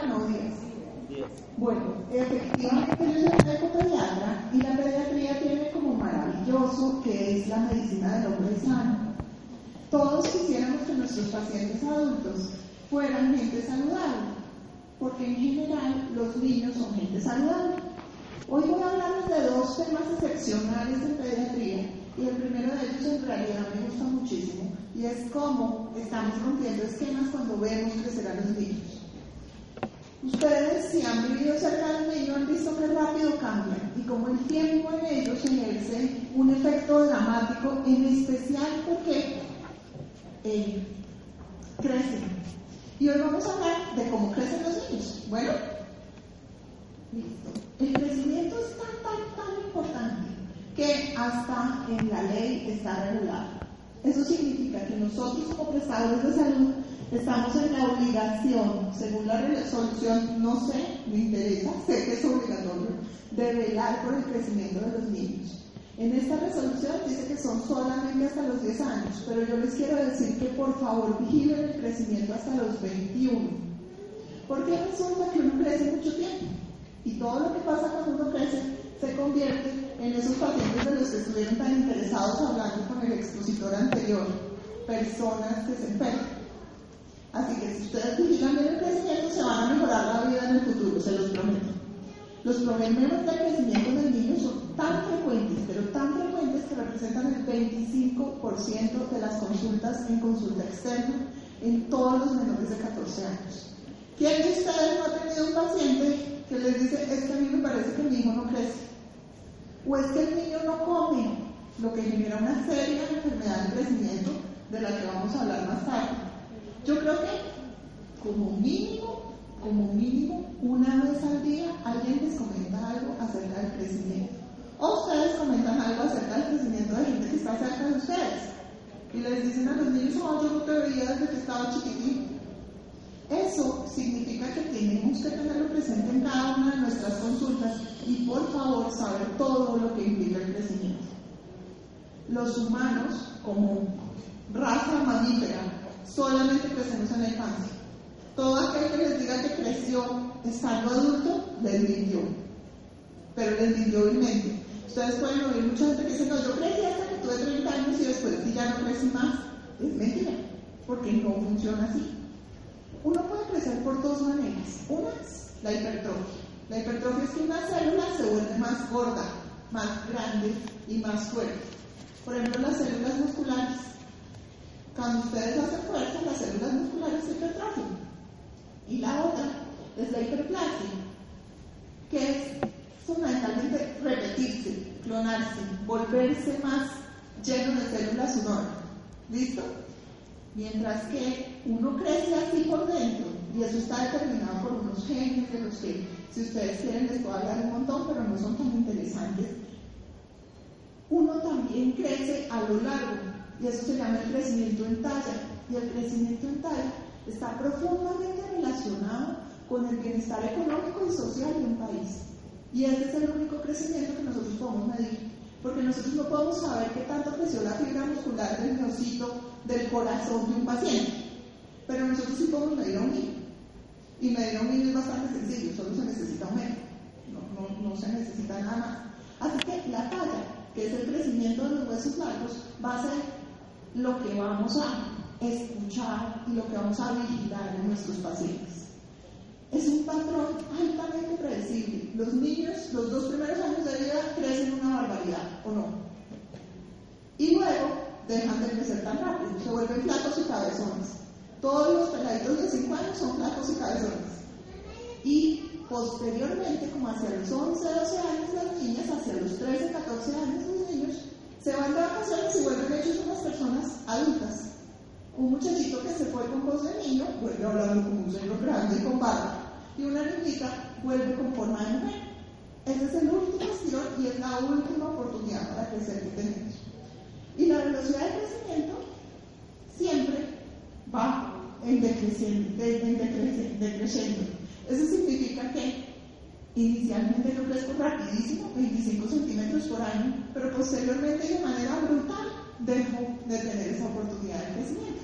eran o 10? Bueno, efectivamente yo soy ecopediatra y la pediatría tiene como maravilloso que es la medicina del hombre sano. Todos quisiéramos que nuestros pacientes adultos fueran gente saludable, porque en general los niños son gente saludable. Hoy voy a hablarles de dos temas excepcionales en pediatría y el primero de ellos en realidad me gusta muchísimo y es cómo estamos rompiendo esquemas cuando vemos crecer a los niños. Ustedes, si han vivido cerca del niño, han visto que rápido cambian y como el tiempo en ellos ejerce un efecto dramático, en especial porque eh, crecen. Y hoy vamos a hablar de cómo crecen los niños. Bueno, listo. El crecimiento es tan, tan, tan importante que hasta en la ley está regulado. Eso significa que nosotros como prestadores de salud estamos en la obligación, según la resolución, no sé, me interesa, sé que es obligatorio, de velar por el crecimiento de los niños. En esta resolución dice que son solamente hasta los 10 años, pero yo les quiero decir que por favor vigilen el crecimiento hasta los 21. Porque resulta que uno crece mucho tiempo y todo lo que pasa cuando uno crece se convierte en esos pacientes de los que estuvieron tan interesados hablando con el expositor anterior, personas que se enferman. Así que si ustedes vigilan el crecimiento, se van a mejorar la vida en el futuro, se los prometo. Los problemas de crecimiento del niño son tan frecuentes, pero tan frecuentes que representan el 25% de las consultas en consulta externa en todos los menores de 14 años. ¿Quién de ustedes no ha tenido un paciente que les dice, es que a mí me parece que mi hijo no crece? ¿O es que el niño no come? Lo que genera una seria enfermedad de crecimiento de la que vamos a hablar más tarde. Yo creo que como mínimo, como mínimo, una vez al día alguien les comenta algo acerca del crecimiento. O ustedes comentan algo acerca del crecimiento de gente que está cerca de ustedes. Y les dicen a los niños, oh, yo no te veía desde que estaba chiquitito. Eso significa que tenemos que tenerlo presente en cada una de nuestras consultas y por favor saber todo lo que implica el crecimiento. Los humanos, como raza mamífera, solamente crecemos en la infancia. Todo aquel que les diga que creció estando adulto, les mintió. Pero les mintió obviamente. Ustedes pueden oír mucha gente que dice, no, yo crecí hasta que tuve 30 años y después si ya no crecí más. Es mentira, porque no funciona así. Uno puede crecer por dos maneras. Una es la hipertrofia. La hipertrofia es que una célula se vuelve más gorda, más grande y más fuerte. Por ejemplo, las células musculares. Cuando ustedes hacen fuerza, las células musculares se hipertrofian. Y la otra es la hiperplasia, que es fundamentalmente repetirse, clonarse, volverse más lleno de células humor. ¿Listo? Mientras que uno crece así por dentro, y eso está determinado por unos genes de los que, si ustedes quieren, les puedo hablar un montón, pero no son tan interesantes. Uno también crece a lo largo, y eso se llama el crecimiento en talla. Y el crecimiento en talla está profundamente relacionado con el bienestar económico y social de un país. Y ese es el único crecimiento que nosotros podemos medir. Porque nosotros no podemos saber qué tanto creció la fibra muscular del miocito del corazón de un paciente. Pero nosotros sí podemos medir a un niño. Y medir a un niño es bastante sencillo, solo se necesita un médico. No, no, no se necesita nada más. Así que la talla, que es el crecimiento de los huesos largos, va a ser lo que vamos a escuchar y lo que vamos a vigilar en nuestros pacientes. Es un patrón altamente predecible. Los niños, los dos primeros años de vida, crecen una barbaridad, ¿o no? Y luego dejan de crecer tan rápido, se vuelven flacos y cabezones. Todos los peladitos de 5 años son flacos y cabezones. Y posteriormente, como hacia los 11, 12 años las niñas, hacia los 13, 14 años los niños, se van de vacaciones y vuelven hechos unas personas adultas. Un muchachito que se fue con voz de niño vuelve hablando como un señor grande y con barba. Y una niñita vuelve con forma de mujer. Esa es el último estirón y es la última oportunidad para crecer que tenemos. Y la velocidad de crecimiento siempre va en decreciendo. En decreciendo. Eso significa que inicialmente yo crezco rapidísimo, 25 centímetros por año, pero posteriormente de manera brutal dejo de tener esa oportunidad de crecimiento.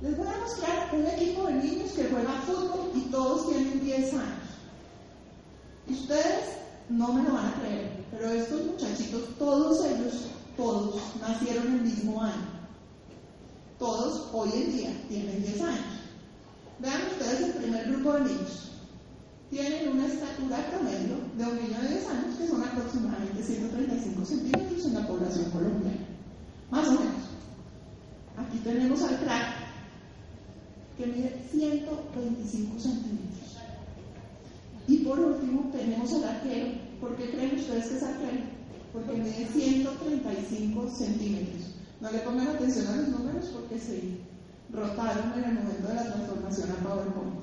Les voy a mostrar un equipo de niños que juega fútbol y todos tienen 10 años. Ustedes no me lo van a creer, pero estos muchachitos, todos ellos, todos nacieron el mismo año. Todos hoy en día tienen 10 años. Vean ustedes el primer grupo de niños. Tienen una estatura promedio de un niño de 10 años, que son aproximadamente 135 centímetros en la población colombiana. Más o menos. Aquí tenemos al crack, que mide 125 centímetros. Y por último tenemos al arquero. ¿Por qué creen ustedes que es arquero? Porque mide 135 centímetros. No le pongan atención a los números porque se rotaron en el momento de la transformación a PowerPoint.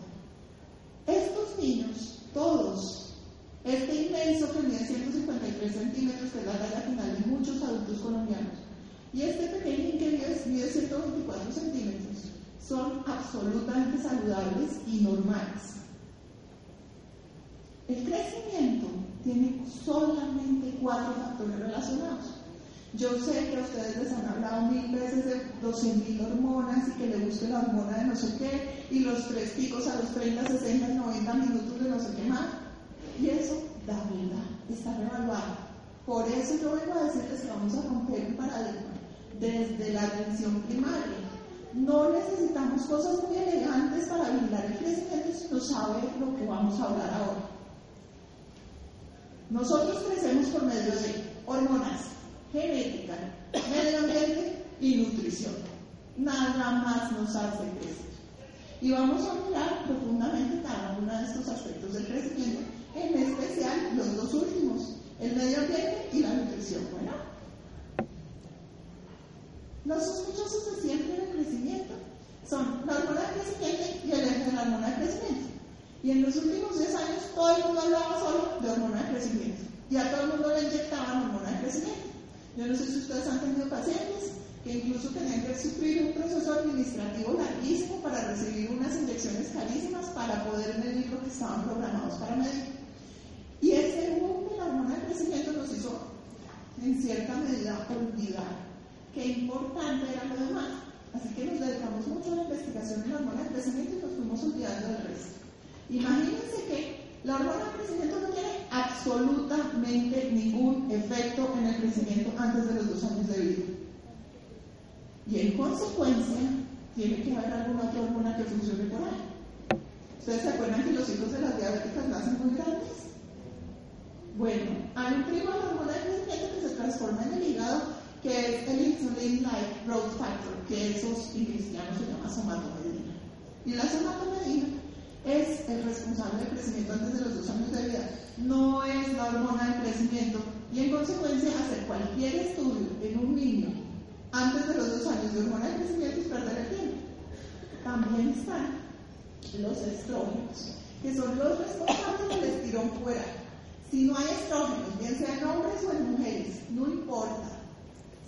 Estos niños, todos, este inmenso que mide 153 centímetros, que es la talla final de muchos adultos colombianos, y este pequeño que mide 124 centímetros, son absolutamente saludables y normales. El crecimiento tiene solamente cuatro factores relacionados. Yo sé que a ustedes les han hablado mil veces de 200.000 hormonas y que le guste la hormona de no sé qué, y los tres picos a los 30, 60 y 90 minutos de no sé qué más. Y eso da vida, está revaluado. Por eso yo vengo a decirles que vamos a romper el paradigma desde la atención primaria no necesitamos cosas muy elegantes para vigilar el crecimiento si no sabe lo que vamos a hablar ahora. Nosotros crecemos por medio de hormonas, genética, medio ambiente y nutrición. Nada más nos hace crecer. Y vamos a mirar profundamente cada uno de estos aspectos del crecimiento, en especial los dos últimos, el medio ambiente y la nutrición. Bueno, los sospechosos de siempre del crecimiento son la hormona de crecimiento y el eje de la hormona de crecimiento. Y en los últimos 10 años todo el mundo hablaba solo de hormona de crecimiento. Y a todo el mundo le inyectaban hormona de crecimiento. Yo no sé si ustedes han tenido pacientes que incluso tenían que sufrir un proceso administrativo larguísimo para recibir unas inyecciones carísimas para poder medir lo que estaban programados para medir. Y ese boom de la hormona de crecimiento nos hizo, en cierta medida, olvidar qué importante era lo demás. Así que nos dedicamos mucho a la investigación en la hormona de crecimiento y nos fuimos olvidando del resto. Imagínense que la hormona de crecimiento no tiene absolutamente ningún efecto en el crecimiento antes de los dos años de vida. Y en consecuencia, tiene que haber alguna otra hormona que funcione por ahí. ¿Ustedes se acuerdan que los hijos de las diabéticas nacen muy grandes? Bueno, hay un primo de la hormona de crecimiento que se transforma en el hígado que es el insulin-like growth factor, que esos en cristiano se llama somatomedina. Y la somatomedina es el responsable del crecimiento antes de los dos años de vida, no es la hormona del crecimiento, y en consecuencia hacer cualquier estudio en un niño antes de los dos años de hormona de crecimiento es perder el tiempo. También están los estrógenos, que son los responsables del estirón fuera. Si no hay estrógenos, bien sean hombres o en mujeres, no importa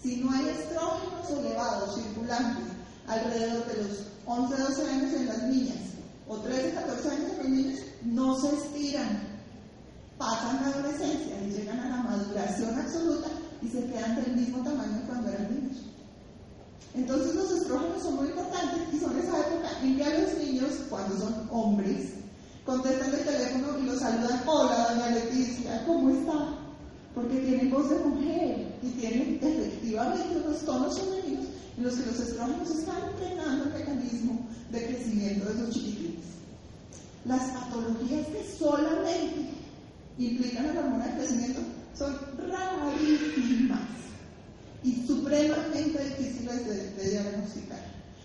si no hay estrógenos elevados circulantes alrededor de los 11, 12 años en las niñas o 13, 14 años en los niños, no se estiran. Pasan la adolescencia y llegan a la maduración absoluta y se quedan del mismo tamaño cuando eran niños. Entonces los estrógenos son muy importantes y son esa época en que a los niños, cuando son hombres, contestan el teléfono y los saludan, hola doña Leticia, ¿cómo está? porque tienen voz de mujer y tienen efectivamente unos tonos femeninos en los que los estrógenos están entrenando el mecanismo de crecimiento de esos chiquitines. Las patologías que solamente implican la hormona de crecimiento son rarísimas y supremamente difíciles de, de diagnosticar.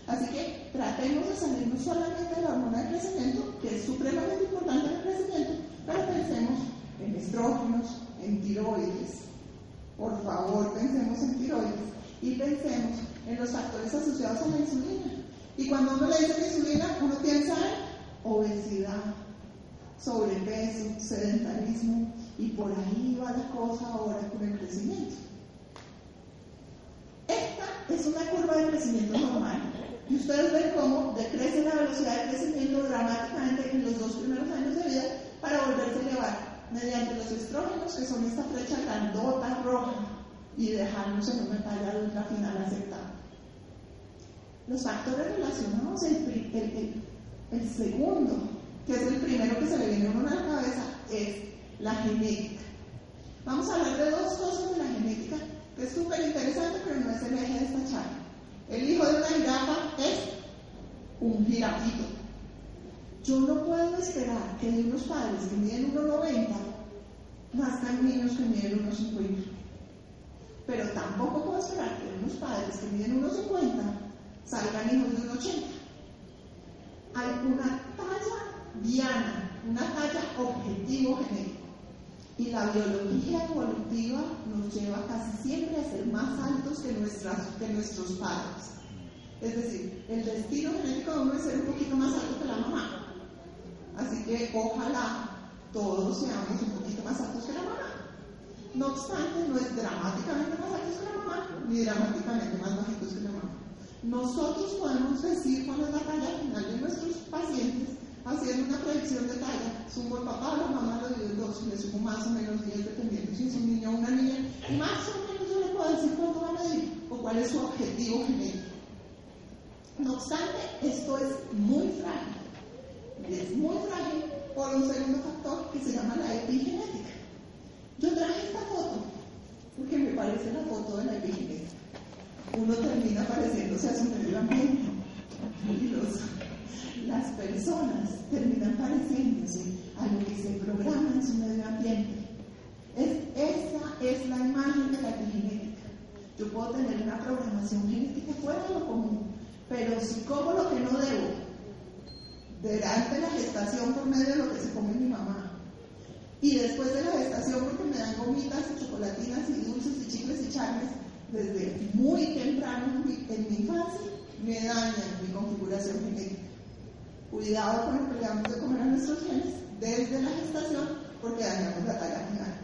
Así que tratemos de salirnos solamente de la hormona de crecimiento, que es supremamente importante en el crecimiento, pero pensemos en estrógenos, en tiroides. Por favor, pensemos en tiroides y pensemos en los factores asociados a la insulina. Y cuando uno le dice insulina, uno piensa en obesidad, sobrepeso, sedentarismo, y por ahí va la cosa ahora con el crecimiento. Esta es una curva de crecimiento normal. Y ustedes ven cómo decrece la velocidad de crecimiento dramáticamente en los dos primeros años de vida para volverse a elevar mediante los estrógenos, que son esta flecha grandota roja, y dejarnos en una talla ultra final aceptable. Los factores relacionados, el, el segundo, que es el primero que se le viene a uno la cabeza, es la genética. Vamos a hablar de dos cosas de la genética, que es súper interesante, pero no es el eje de esta charla. El hijo de una jirafa es un jirafito. Yo no puedo esperar que de unos padres que miden 1,90 nazcan niños que miden 1,50. Pero tampoco puedo esperar que de unos padres que miden 1,50 salgan hijos de 1,80. Hay una talla diana, una talla objetivo genético. Y la biología evolutiva nos lleva casi siempre a ser más altos que, que nuestros padres. Es decir, el destino genético de uno es ser un poquito más alto que la mamá. Así que ojalá todos seamos un poquito más altos que la mamá. No obstante, no es dramáticamente más altos que la mamá, ni dramáticamente más bajitos que la mamá. Nosotros podemos decir cuál es la talla final de nuestros pacientes haciendo una predicción de talla. Sumo el papá, la mamá lo dio dos, le sumo más o menos 10 dependiendo si es un niño o una niña. Y más o menos yo le puedo decir cuánto va a medir o cuál es su objetivo genético. No obstante, esto es muy frágil. Es muy frágil por un segundo factor que se llama la epigenética. Yo traje esta foto porque me parece la foto de la epigenética. Uno termina pareciéndose a su medio ambiente. Y las personas terminan pareciéndose a lo que se programa en su medio ambiente. Es, esa es la imagen de la epigenética. Yo puedo tener una programación genética fuera de lo común, pero si como lo que no debo, durante la gestación por medio de lo que se come mi mamá, y después de la gestación porque me dan gomitas y chocolatinas y dulces y chicles y charles, desde muy temprano en mi infancia, me dañan mi configuración genética. Cuidado con lo que le damos de comer a nuestros genes desde la gestación porque dañamos la talla final.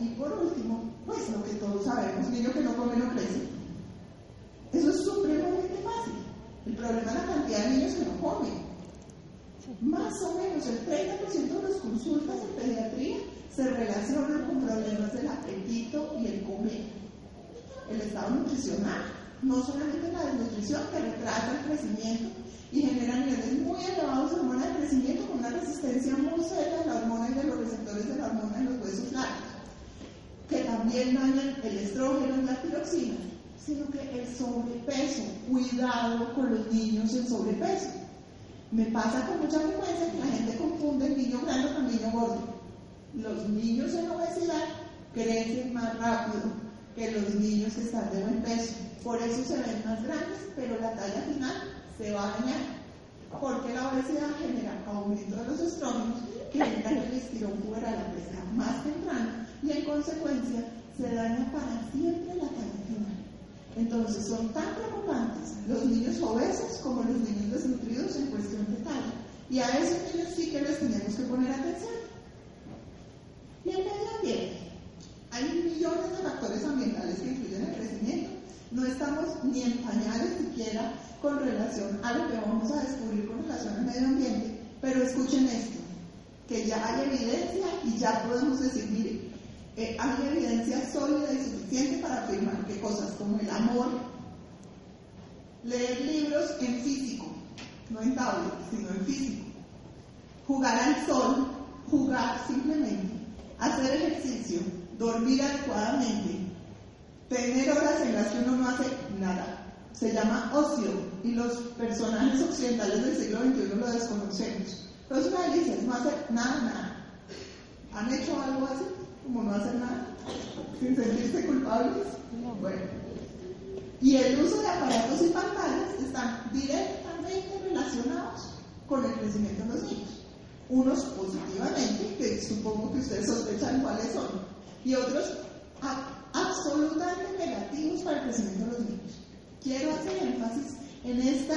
Y por último, pues lo que todos sabemos, niño que no come no crece. Eso es supremamente fácil. El problema es la cantidad de niños que no comen. Más o menos el 30% de las consultas en pediatría se relacionan con problemas del apetito y el comer. El estado nutricional, no solamente la desnutrición que retrasa el crecimiento y genera niveles muy elevados de hormona de crecimiento con una resistencia muy seria de la hormona y de los receptores de la hormona en los huesos largos, que también dañan el estrógeno y la tiroxina, sino que el sobrepeso, cuidado con los niños en sobrepeso. Me pasa con mucha frecuencia que la gente confunde el niño grande con el niño gordo. Los niños en obesidad crecen más rápido que los niños que están de buen peso. Por eso se ven más grandes, pero la talla final se va a dañar. Porque la obesidad genera aumento de los estrógenos que genera el estirón puberal a pesar más temprano y en consecuencia se daña para siempre la talla final. Entonces son tan preocupantes los niños obesos como los niños desnutridos en cuestión de talla. Y a esos niños sí que les tenemos que poner atención. Y el medio ambiente. Hay millones de factores ambientales que influyen en el crecimiento. No estamos ni en pañales siquiera con relación a lo que vamos a descubrir con relación al medio ambiente. Pero escuchen esto, que ya hay evidencia y ya podemos decir, eh, hay evidencia sólida y suficiente para afirmar que cosas como el amor, leer libros en físico, no en tablet, sino en físico, jugar al sol, jugar simplemente, hacer ejercicio, dormir adecuadamente, tener horas en las que uno no hace nada. Se llama ocio y los personajes occidentales del siglo XXI lo desconocemos. Los nadie no hacer nada, nada. ¿Han hecho algo así? Como no hacer nada, sin sentirse culpables. Bueno, y el uso de aparatos y pantallas están directamente relacionados con el crecimiento de los niños. Unos positivamente, que supongo que ustedes sospechan cuáles son, y otros absolutamente negativos para el crecimiento de los niños. Quiero hacer énfasis en esta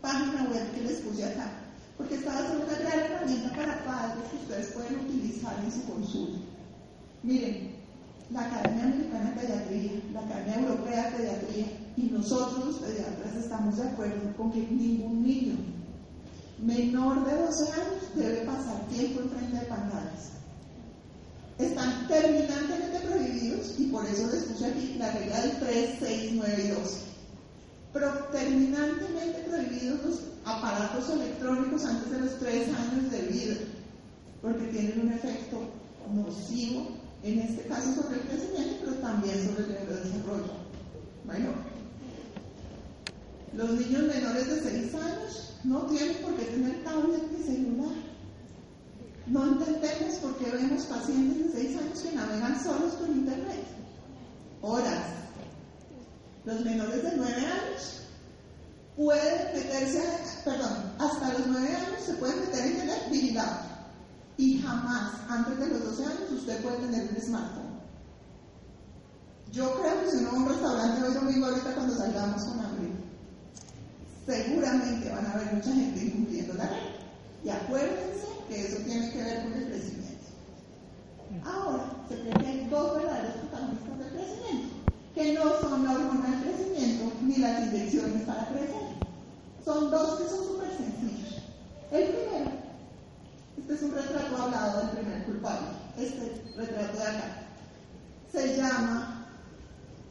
página web que les puse acá, porque esta va a ser una gran herramienta para padres que ustedes pueden utilizar en su consulta. Miren, la Academia Americana de Pediatría, la Academia Europea de Pediatría y nosotros los pediatras estamos de acuerdo con que ningún niño menor de 12 años debe pasar tiempo en frente de pantallas. están terminantemente prohibidos y por eso les puse aquí la regla del 3, 6, 9 y 12. Pero terminantemente prohibidos los aparatos electrónicos antes de los 3 años de vida, porque tienen un efecto nocivo, en este caso sobre el crecimiento, pero también sobre el desarrollo. Bueno, los niños menores de 6 años no tienen por qué tener tablet ni celular. No entendemos por qué vemos pacientes de 6 años que navegan solos por internet. Horas. Los menores de 9 años pueden meterse, perdón, hasta los 9 años se pueden meter en internet vigilado. Y jamás, antes de los 12 años, usted puede tener un smartphone. Yo creo que si uno va un restaurante hoy domingo, ahorita cuando salgamos con hambre, seguramente van a haber mucha gente incumpliendo la ley. Y acuérdense que eso tiene que ver con el crecimiento. Ahora, se cree que hay dos verdaderos protagonistas del crecimiento, que no son la hormona del crecimiento ni las inyecciones para crecer. Son dos que son súper sencillos. El primero, este es un retrato hablado del primer culpable, este retrato de acá, se llama,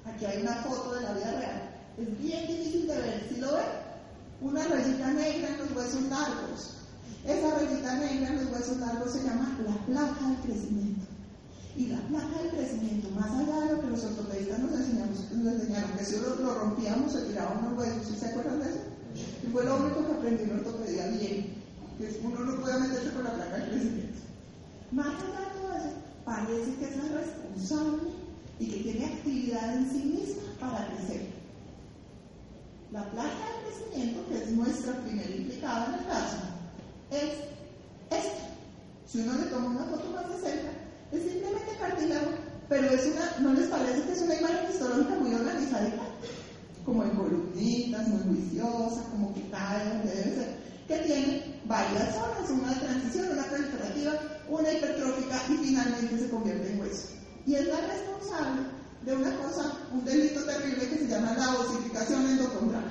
aquí hay una foto de la vida real, es bien difícil de ver, si lo ven, una rayita negra en los huesos largos, esa rayita negra en los huesos largos se llama la placa del crecimiento. Y la placa del crecimiento, más allá de lo que los ortopedistas nos, enseñaron, que si lo, rompíamos se tiraban los huesos, ¿sí se acuerdan de eso? Y fue lo único que aprendí en ortopedia bien, que uno no puede meterse con la placa del crecimiento. Más allá de todo eso, parece que es la responsable y que tiene actividad en sí misma para crecer. La placa del crecimiento, que es nuestra primera implicada en el caso, es esto. Si uno le toma una foto más de cerca, es simplemente cartílago, pero es una, ¿no les parece que es una imagen histológica muy organizada? Como en columnitas, muy juiciosa, como que cae donde debe ser, que tiene varias zonas, una transición, una proliferativa, una hipertrófica y finalmente se convierte en hueso. Y es la responsable de una cosa, un delito terrible que se llama la osificación endocondral.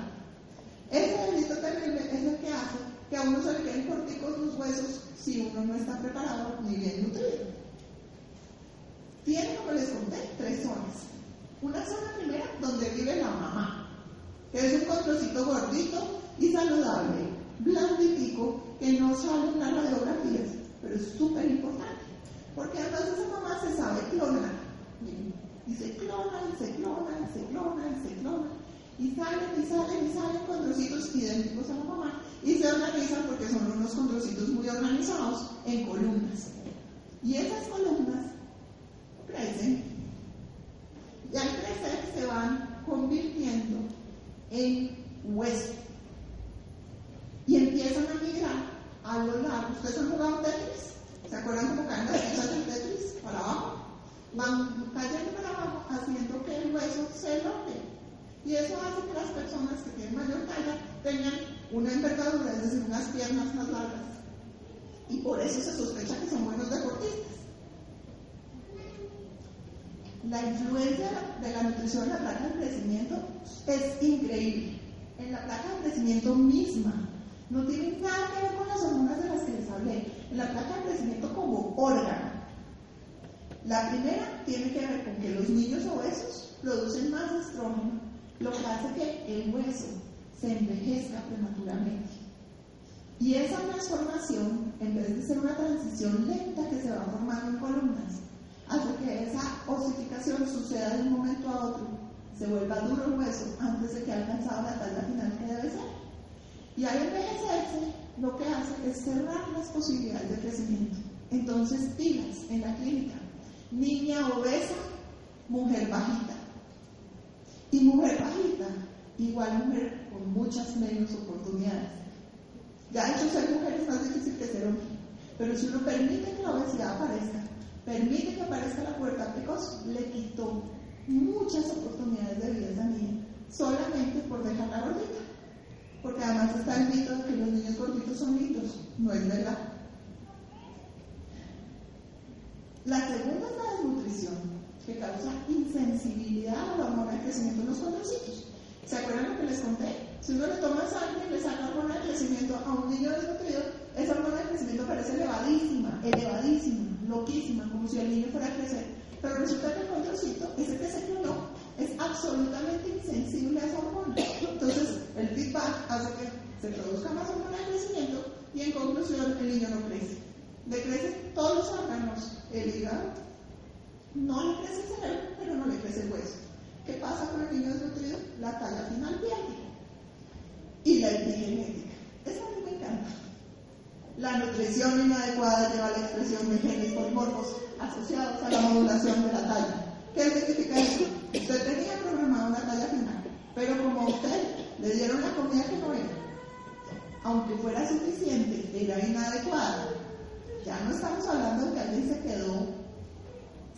Ese delito terrible es el que hace que a uno se le queden corticos los huesos si uno no está preparado ni bien nutrido. Tiene, como les conté, tres zonas. Una zona primera donde vive la mamá, que es un controlcito gordito y saludable, blanditico, que no sale en las radiografías, pero es súper importante, porque además esa mamá se sabe clonar. Y se clona, y se clona, se clona, y se clona. Y salen, y salen, y salen condrocitos idénticos a la mamá y se organizan porque son unos condrocitos muy organizados en columnas. Y esas columnas crecen y al crecer se van convirtiendo en hueso. Y empiezan a migrar a lo largo. ¿Ustedes han jugado Tetris? ¿Se acuerdan cómo caen las fichas del Tetris? Para abajo. Van cayendo para abajo haciendo que el hueso se logre. Y eso hace que las personas que tienen mayor talla tengan una envergadura, es decir, unas piernas más largas. Y por eso se sospecha que son buenos deportistas. La influencia de la nutrición en la placa de crecimiento es increíble. En la placa de crecimiento misma no tiene nada que ver con las hormonas de las que les hablé. En la placa de crecimiento como órgano. La primera tiene que ver con que los niños obesos producen más estrógeno, lo que hace que el hueso se envejezca prematuramente. Y esa transformación, en vez de ser una transición lenta que se va formando en columnas, hace que esa osificación suceda de un momento a otro, se vuelva duro el hueso antes de que haya alcanzado la talla final que debe ser. Y al envejecerse, lo que hace es cerrar las posibilidades de crecimiento. Entonces, pilas en la clínica. Niña obesa, mujer bajita. Y mujer bajita, igual mujer con muchas menos oportunidades. Ya hecho ser mujer es más difícil que ser hombre, pero si uno permite que la obesidad aparezca, permite que aparezca la puerta precoz, le quitó muchas oportunidades de vida a esa niña, solamente por dejarla gordita. Porque además está el mito de que los niños gorditos son mitos, no es verdad. La segunda es la desnutrición, que causa insensibilidad a la hormona de crecimiento en los condrocitos. ¿Se acuerdan lo que les conté? Si uno le toma sangre y le saca hormona de crecimiento a un niño desnutrido, esa hormona de crecimiento parece elevadísima, elevadísima. loquísima, como si el niño fuera a crecer. Pero resulta que el controlcito, ese que se clonó, es absolutamente insensible a esa hormona. Entonces, el feedback hace que se produzca más hormona de crecimiento y en conclusión el niño no crece. Le crecen todos los órganos, el hígado, no le crece el cerebro, pero no le crece el hueso. ¿Qué pasa con el niño desnutrido? La talla final pierde. Y la epigenética. Eso a mí me encanta. La nutrición inadecuada lleva a la expresión de genes polimorfos asociados a la modulación de la talla. ¿Qué significa eso? Usted tenía programada una talla final, pero como a usted le dieron la comida que no era, aunque fuera suficiente, era inadecuada. Ya no estamos hablando de que alguien se quedó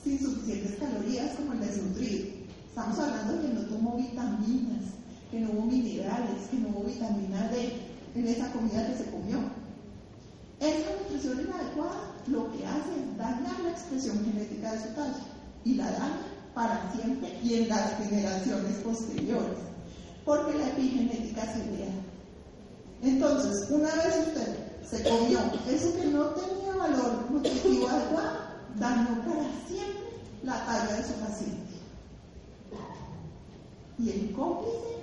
sin suficientes calorías como el desnutrido. Estamos hablando de que no tomó vitaminas, que no hubo minerales, que no hubo vitamina D en esa comida que se comió. Esta nutrición inadecuada lo que hace es dañar la expresión genética de su talla y la daña para siempre y en las generaciones posteriores, porque la epigenética se vea. Entonces, una vez usted se comió eso que no tenía valor nutritivo adecuado, dañó para siempre la talla de su paciente. Y el cómplice,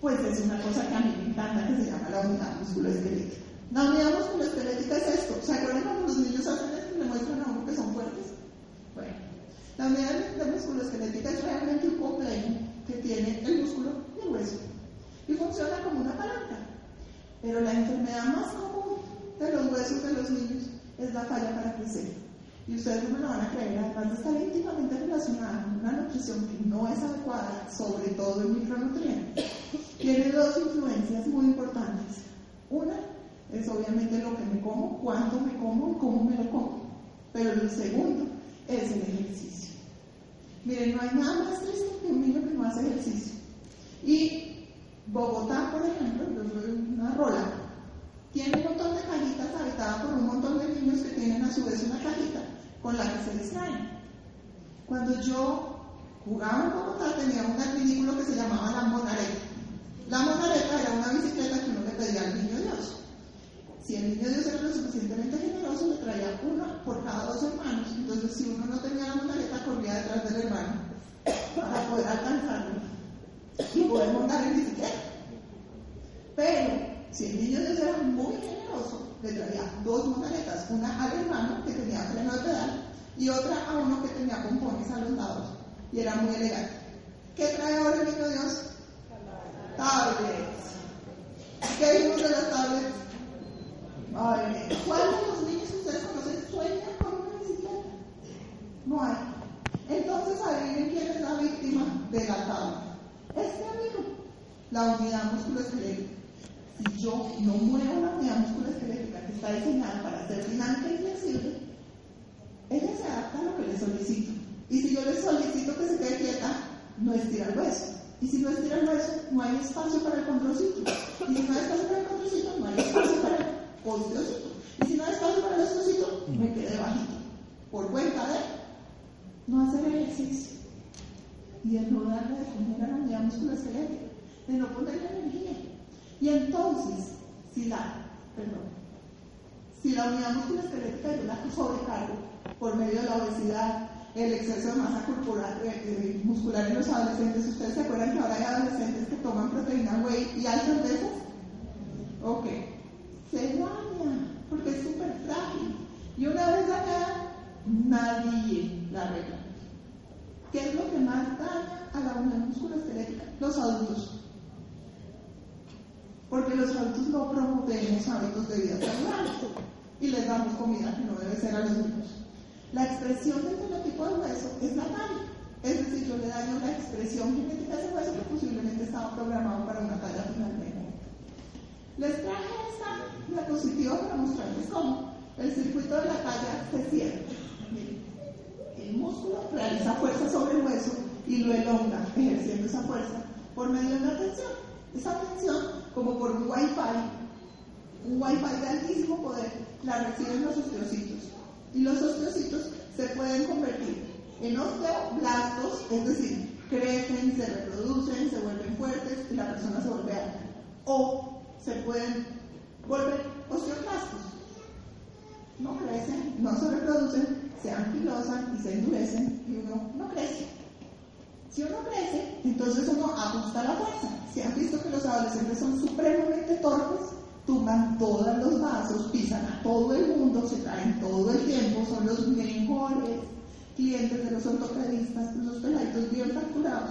pues es una cosa que a mí me encanta que se llama la unidad musculoesquelética. La unidad musculoesquelética es esto. ¿Se acuerdan cuando los niños hacen esto y le muestran a uno que son fuertes? Bueno, la unidad musculoesquelética es realmente un complejo que tiene el músculo y el hueso. Y funciona como una palanca. Pero la enfermedad más común de los huesos de los niños es la falla para crecer. Y ustedes no me lo van a creer, además de estar íntimamente relacionada con una nutrición que no es adecuada, sobre todo el micronutriente, tiene dos influencias muy importantes. Una es obviamente lo que me como, cuánto me como y cómo me lo como. Pero el segundo es el ejercicio. Miren, no hay nada más triste que un niño que no hace ejercicio. Y Bogotá, por ejemplo, yo soy una rola, tiene un montón de cajitas habitadas por un montón de niños que tienen a su vez una cajita con la que se distraen. Cuando yo jugaba en Bogotá tenía un artículo que se llamaba la monareta. La monareta era una bicicleta que uno le pedía al niño Dios. Si el niño Dios era lo suficientemente generoso, le traía una por cada dos hermanos. Entonces, si uno no tenía la monareta, corría detrás del hermano para poder alcanzarlo y poder montar en bicicleta. Pero, si el niño Dios era muy generoso, le traía dos monaretas, una al hermano que tenía freno de pedal y otra a uno que tenía pompones a los lados y era muy elegante. ¿Qué trae ahora el niño Dios? Tablets. ¿Qué dijimos de las tablets? Ay, ¿Cuál de los niños que ustedes conocen sueña con una bicicleta? No hay. Entonces, adivinen quién es la víctima de la tabla. Este amigo, la unidad musculoesquelética. Si yo no muevo la unidad musculoesquelética que está diseñada para ser dinámica y flexible, ella se adapta a lo que le solicito. Y si yo le solicito que se quede quieta, no estira el hueso. Y si no estira el hueso, no hay espacio para el controlcito. Y si no hay espacio para el controlcito, no hay espacio para el osteocito. Y si no hay espacio para el osteocito, me quedé bajito. Por cuenta de no hacer ejercicio. Y de no darle de comer a la unidad musculoesquelética. De no ponerle energía. Y entonces, si la, perdón, si la unidad musculoesquelética yo la sobrecargo por medio de la obesidad, el exceso de masa corporal, eh, eh, muscular en los adolescentes, ¿ustedes se acuerdan que ahora hay adolescentes que toman proteína whey y altas de esas? Ok, se daña porque es súper frágil. Y una vez acá, nadie la arregla. ¿Qué es lo que más daña a la unidad musculoesquelética? Los adultos porque los adultos no promovemos hábitos de vida saludables y les damos comida que no debe ser a los niños. La expresión del fenotipo del hueso es la talla, es decir, yo le daño la expresión genética de ese hueso que posiblemente estaba programado para una talla finalmente. Les traje esta diapositiva para mostrarles cómo el circuito de la talla se cierra. El músculo realiza fuerza sobre el hueso y lo elonga, ejerciendo esa fuerza por medio de la tensión. Esa tensión como por un wifi, un wifi de altísimo poder, la reciben los osteocitos. Y los osteocitos se pueden convertir en osteoblastos, es decir, crecen, se reproducen, se vuelven fuertes y la persona se vuelve alta. O se pueden volver osteoclastos. No crecen, no se reproducen, se anquilosan y se endurecen y uno no crece. Si uno crece, entonces uno ajusta la fuerza. Si han visto que los adolescentes son supremamente torpes, tumban todos los vasos, pisan a todo el mundo, se caen todo el tiempo, son los mejores clientes de los ortopedistas, los peladitos bien facturados,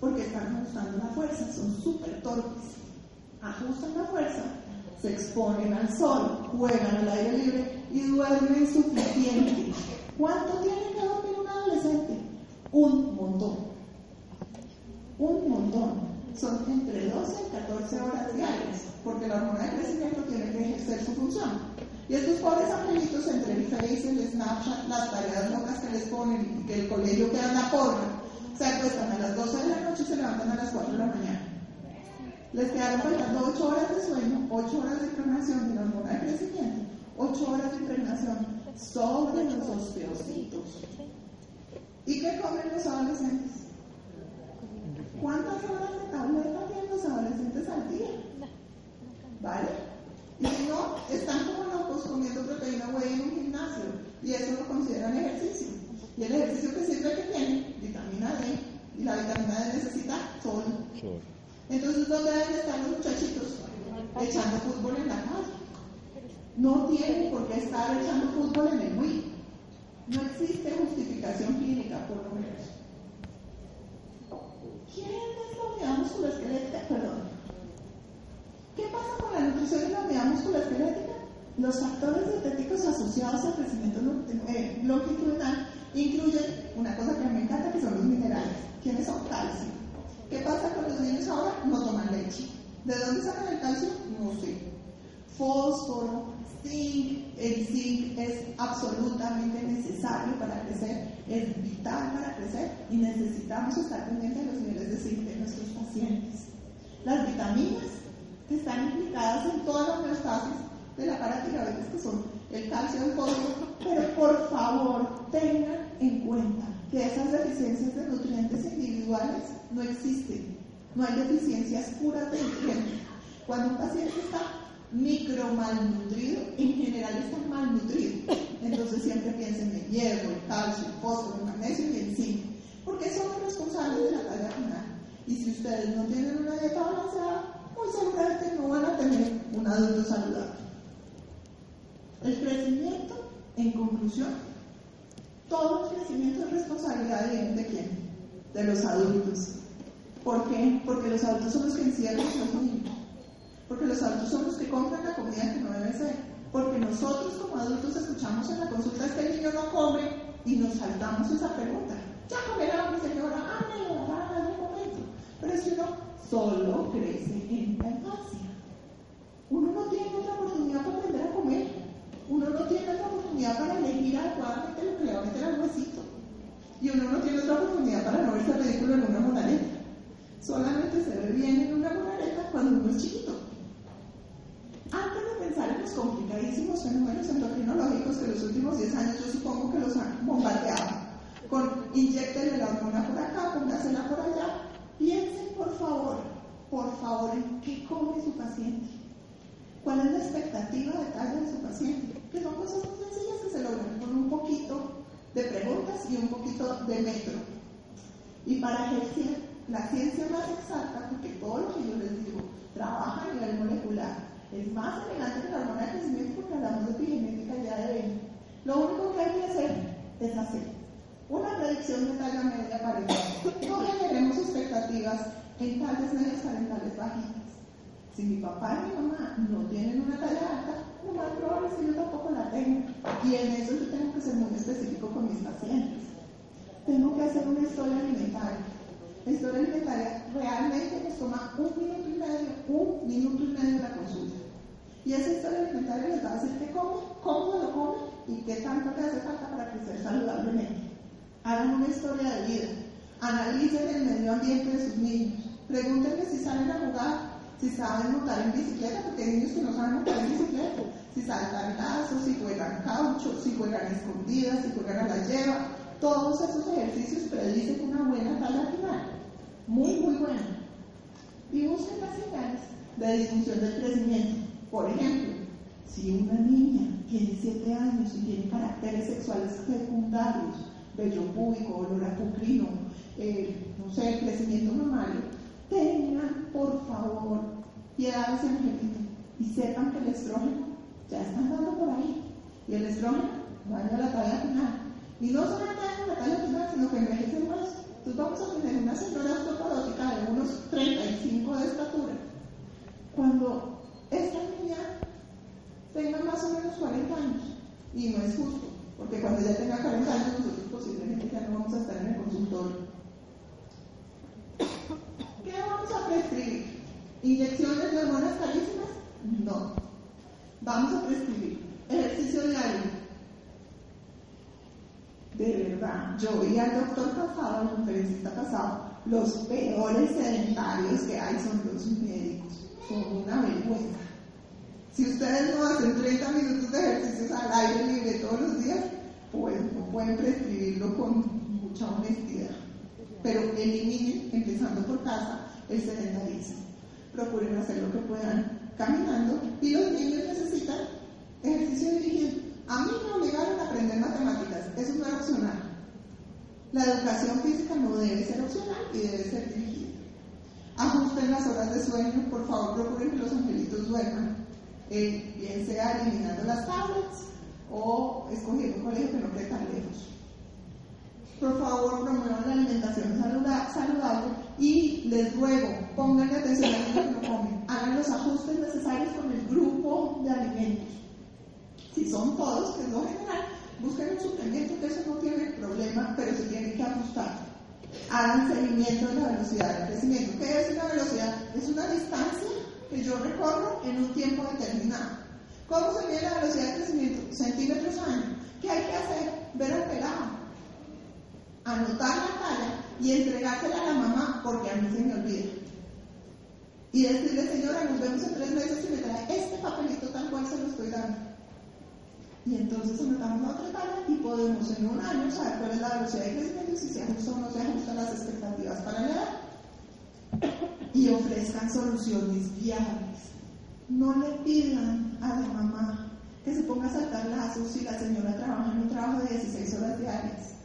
porque están ajustando la fuerza, son súper torpes. Ajustan la fuerza, se exponen al sol, juegan al aire libre y duermen suficiente. ¿Cuánto tiene que dormir un adolescente? Un montón. Un montón. Son entre 12 y 14 horas diarias, porque la hormona de crecimiento tiene que ejercer su función. Y estos pobres angelitos entre el Face, el Snapchat, las tareas locas que les ponen y que el colegio queda en la porra, se acuestan a las 12 de la noche y se levantan a las 4 de la mañana. Les quedaron faltando 8 horas de sueño, 8 horas de impregnación de la hormona de crecimiento, 8 horas de impregnación sobre los osteocitos. ¿Y qué comen los adolescentes? ¿Cuántas horas de tableta tienen los adolescentes al día? ¿Vale? Y si no, están como locos comiendo proteína whey en un gimnasio y eso lo consideran ejercicio. Y el ejercicio que sirve que tiene vitamina D y la vitamina D necesita sol. Entonces, ¿dónde deben estar los muchachitos? Echando fútbol en la calle. No tienen por qué estar echando fútbol en el Wii. No existe justificación clínica por lo menos. ¿Quién es la unidad musculoesquelética? Perdón. ¿Qué pasa con la nutrición y la unidad musculoesquelética? Los factores dietéticos asociados al crecimiento eh, longitudinal incluyen una cosa que me encanta que son los minerales. ¿Quiénes son? Calcio. ¿Qué pasa con los niños ahora? ¿De dónde sacan el calcio? No sé. Fósforo, zinc. El zinc es absolutamente necesario para crecer, es vital para crecer y necesitamos estar pendientes de los niveles de zinc de nuestros pacientes. Las vitaminas que están implicadas en todas las homeostasis de la paratiroides, que son el calcio, el fósforo, pero por favor tengan en cuenta que esas deficiencias de nutrientes individuales no existen. No hay deficiencias puras de. Cuando un paciente está micro malnutrido, en general está malnutrido. Entonces siempre piensen en hierro, el calcio, el fósforo, el magnesio y el zinc, porque son los responsables de la talla final. Y si ustedes no tienen una dieta balanceada, muy seguramente no van a tener un adulto saludable. El crecimiento, en conclusión, todo crecimiento es responsabilidad de, quién? De los adultos. ¿Por qué? Porque los adultos son los que encierran a los niños. Porque los adultos son los que compran la comida que no debe ser. Porque nosotros como adultos escuchamos en la consulta el niño no come y nos saltamos esa pregunta. Ya comerá mi señora, ah, me lo dará en algún momento. Pero si uno solo crece en la infancia. Uno no tiene otra oportunidad para aprender a comer. Uno no tiene otra oportunidad para elegir adecuadamente lo que le va a meter al huesito. Y uno no tiene otra oportunidad para no verse ridículo en una monareta. Solamente se ve bien en una monareta cuando uno es chiquito. Antes de pensar en los complicadísimos fenómenos endocrinológicos que los últimos 10 años yo supongo que los han bombardeado, con inyectenle la hormona por acá, póngasela por allá, piensen por favor, por favor, en qué come su paciente. ¿Cuál es la expectativa de talla de su paciente? Que son cosas muy sencillas que se logran con un poquito de preguntas y un poquito de metro. Y para ejercer la ciencia más exacta, porque todo lo que yo les digo trabaja a nivel molecular, es más elegante que la hormona de crecimiento porque hablamos de epigenética ya de 20. Lo único que hay que hacer es hacer una predicción de talla media parental. No generemos expectativas en tallas medias parentales bajitas. Si mi papá y mi mamá no tienen una talla alta, lo más probable es que yo tampoco la tenga. Y en eso yo tengo que ser muy específico con mis pacientes. Tengo que hacer una historia alimentaria. La historia alimentaria realmente nos toma un minuto y medio, un minuto y medio la consulta. Y esa historia alimentaria les va a decir qué come, cómo lo come y qué tanto le hace falta para crecer saludablemente. Hagan una historia de vida. Analicen el medio ambiente de sus niños. Pregúntenle si salen a jugar, si saben montar en bicicleta, porque hay niños que no saben montar en bicicleta, si saltan lazos, si juegan caucho, si juegan escondidas, si juegan a la lleva. Todos esos ejercicios predicen una buena talla final. Muy, muy buena. Y busquen las señales de disfunción del crecimiento. Por ejemplo, Si una niña tiene 7 años y tiene caracteres sexuales secundarios, vello púbico, olor apocrino, eh, no sé, crecimiento mamario, tengan por favor piedad ese y sepan que el estrógeno ya está andando por ahí. Y el estrógeno daña la talla final. Y no solamente la talla final, sino que envejece más. Entonces vamos a tener una señora osteoparótica de unos 35 de estatura. Cuando esta niña tenga más o menos 40 años, y no es justo, porque cuando ella tenga 40 años nosotros posiblemente ya no vamos a estar en el consultorio. ¿Qué vamos a prescribir? ¿Inyecciones de hormonas carísimas? No. Vamos a prescribir ejercicio diario. De verdad, yo vi al doctor pasado, al conferencista pasado, los peores sedentarios que hay son los médicos. Son una vergüenza. Si ustedes no hacen 30 minutos de ejercicios al aire libre todos los días, pues no pueden prescribirlo con mucha honestidad. Pero eliminen, empezando por casa, el sedentarismo. Procuren hacer lo que puedan caminando y los niños necesitan ejercicio dirigido. A mí me obligaron a aprender matemáticas, eso no es opcional. La educación física no debe ser opcional y debe ser dirigida. Ajusten las horas de sueño, por favor procuren que los angelitos duerman, eh, bien sea eliminando las tablets o escogiendo un colegio que no quede tan lejos. Por favor, promuevan la alimentación saludable y les ruego, pongan atención a lo que no comen, hagan los ajustes necesarios con el grupo de alimentos. Si son todos, que es lo general, busquen un suplemento, que eso no tiene problema, pero se tiene que ajustar. Hagan seguimiento de la velocidad del crecimiento. ¿Qué es una velocidad? Es una distancia que yo recorro en un tiempo determinado. ¿Cómo se mide la velocidad de crecimiento? Centímetros año. ¿Qué hay que hacer? Ver al pelado, anotar la talla y entregársela a la mamá porque a mí se me olvida. Y decirle, señora, nos vemos en tres meses y me trae este papelito tal cual se lo estoy dando. Y entonces anotamos la otra talla y podemos en un año saber cuál es la velocidad de crecimiento si se ajusta o no se ajusta las expectativas para la edad. Y ofrezcan soluciones viables. No le pidan a la mamá que se ponga a saltar lazos si la señora trabaja en un trabajo de 16 horas diarias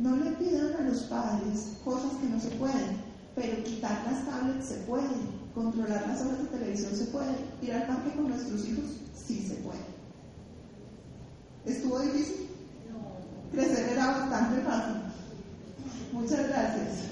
no le pidan a los padres cosas que no se pueden, pero quitar las tablets se puede, controlar las horas de televisión se puede, ir al parque con nuestros hijos sí se puede. ¿Estuvo difícil? No. Crecer era bastante fácil. Muchas gracias.